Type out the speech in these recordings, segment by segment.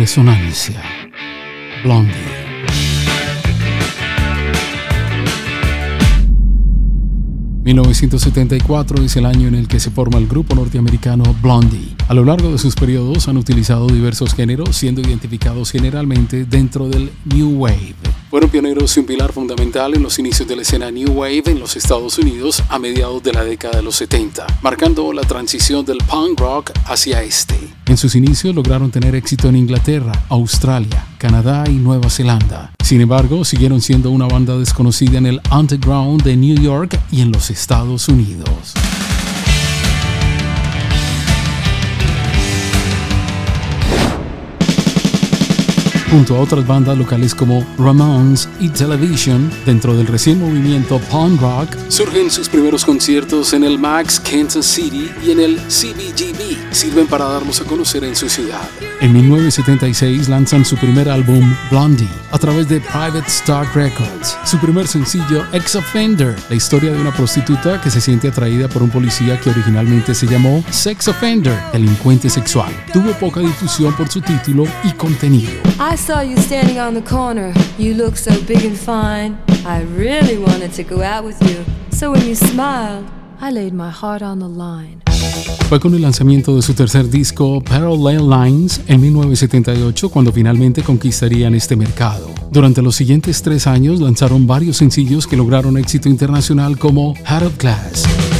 resonancia, Blondie. 1974 es el año en el que se forma el grupo norteamericano Blondie. A lo largo de sus periodos han utilizado diversos géneros, siendo identificados generalmente dentro del New Wave. Fueron pioneros y un pilar fundamental en los inicios de la escena New Wave en los Estados Unidos a mediados de la década de los 70, marcando la transición del punk rock hacia este. En sus inicios lograron tener éxito en Inglaterra, Australia, Canadá y Nueva Zelanda. Sin embargo, siguieron siendo una banda desconocida en el underground de New York y en los Estados Unidos. Junto a otras bandas locales como Ramones y Television, dentro del recién movimiento punk rock, surgen sus primeros conciertos en el Max Kansas City y en el CBGB. Sirven para darlos a conocer en su ciudad. En 1976 lanzan su primer álbum Blondie a través de Private Stock Records. Su primer sencillo Ex Offender, la historia de una prostituta que se siente atraída por un policía que originalmente se llamó Sex Offender, delincuente sexual. Tuvo poca difusión por su título y contenido. Saw you standing on the corner. You look so big and fine. I really wanted to go out with you. So when you smiled, I laid my heart on the line. Fue con el lanzamiento de su tercer disco, Parallel Lines, en 1978 cuando finalmente conquistarían este mercado. Durante los siguientes tres años lanzaron varios sencillos que lograron éxito internacional como Heart of Glass.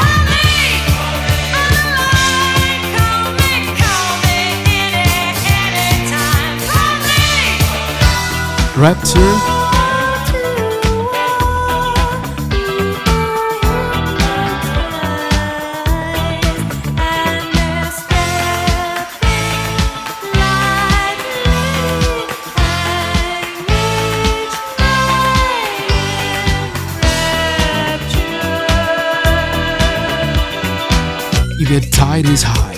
Rapture. The tide is high.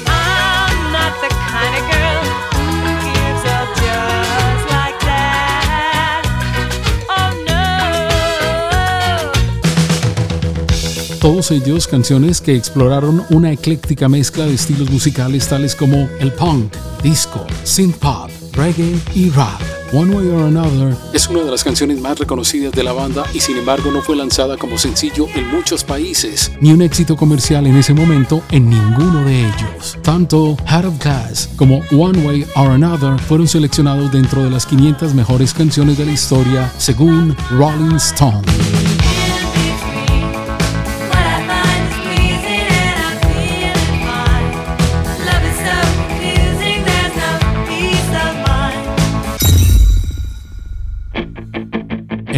Todos ellos canciones que exploraron una ecléctica mezcla de estilos musicales tales como el punk, disco, synth pop, reggae y rap. One Way or Another es una de las canciones más reconocidas de la banda y sin embargo no fue lanzada como sencillo en muchos países, ni un éxito comercial en ese momento en ninguno de ellos. Tanto Heart of Glass como One Way or Another fueron seleccionados dentro de las 500 mejores canciones de la historia según Rolling Stone.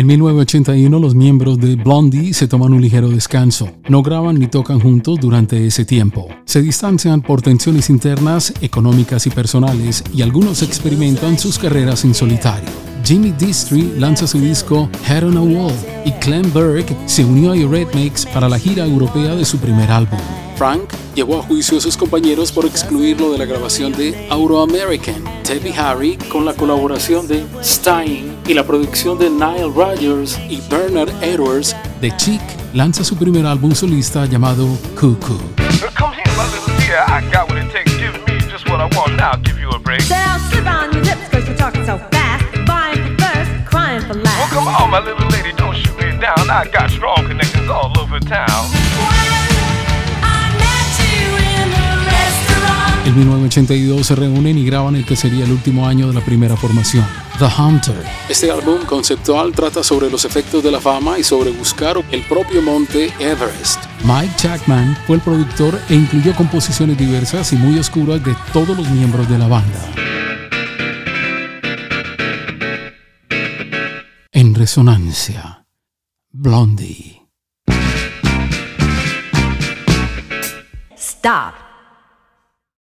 En 1981 los miembros de Blondie se toman un ligero descanso. No graban ni tocan juntos durante ese tiempo. Se distancian por tensiones internas, económicas y personales y algunos experimentan sus carreras en solitario. Jimmy Distry lanza su disco Head on a Wall y Clem Burke se unió a Eurythmics para la gira europea de su primer álbum. Frank llevó a juicio a sus compañeros por excluirlo de la grabación de Euro American. Debbie Harry, con la colaboración de Stein y la producción de Nile Rodgers y Bernard Edwards, The Chick lanza su primer álbum solista llamado Cuckoo. Strong connections all over town. En 1982 se reúnen y graban el que sería el último año de la primera formación, The Hunter. Este álbum conceptual trata sobre los efectos de la fama y sobre buscar el propio monte Everest. Mike Jackman fue el productor e incluyó composiciones diversas y muy oscuras de todos los miembros de la banda. En resonancia, Blondie. Stop.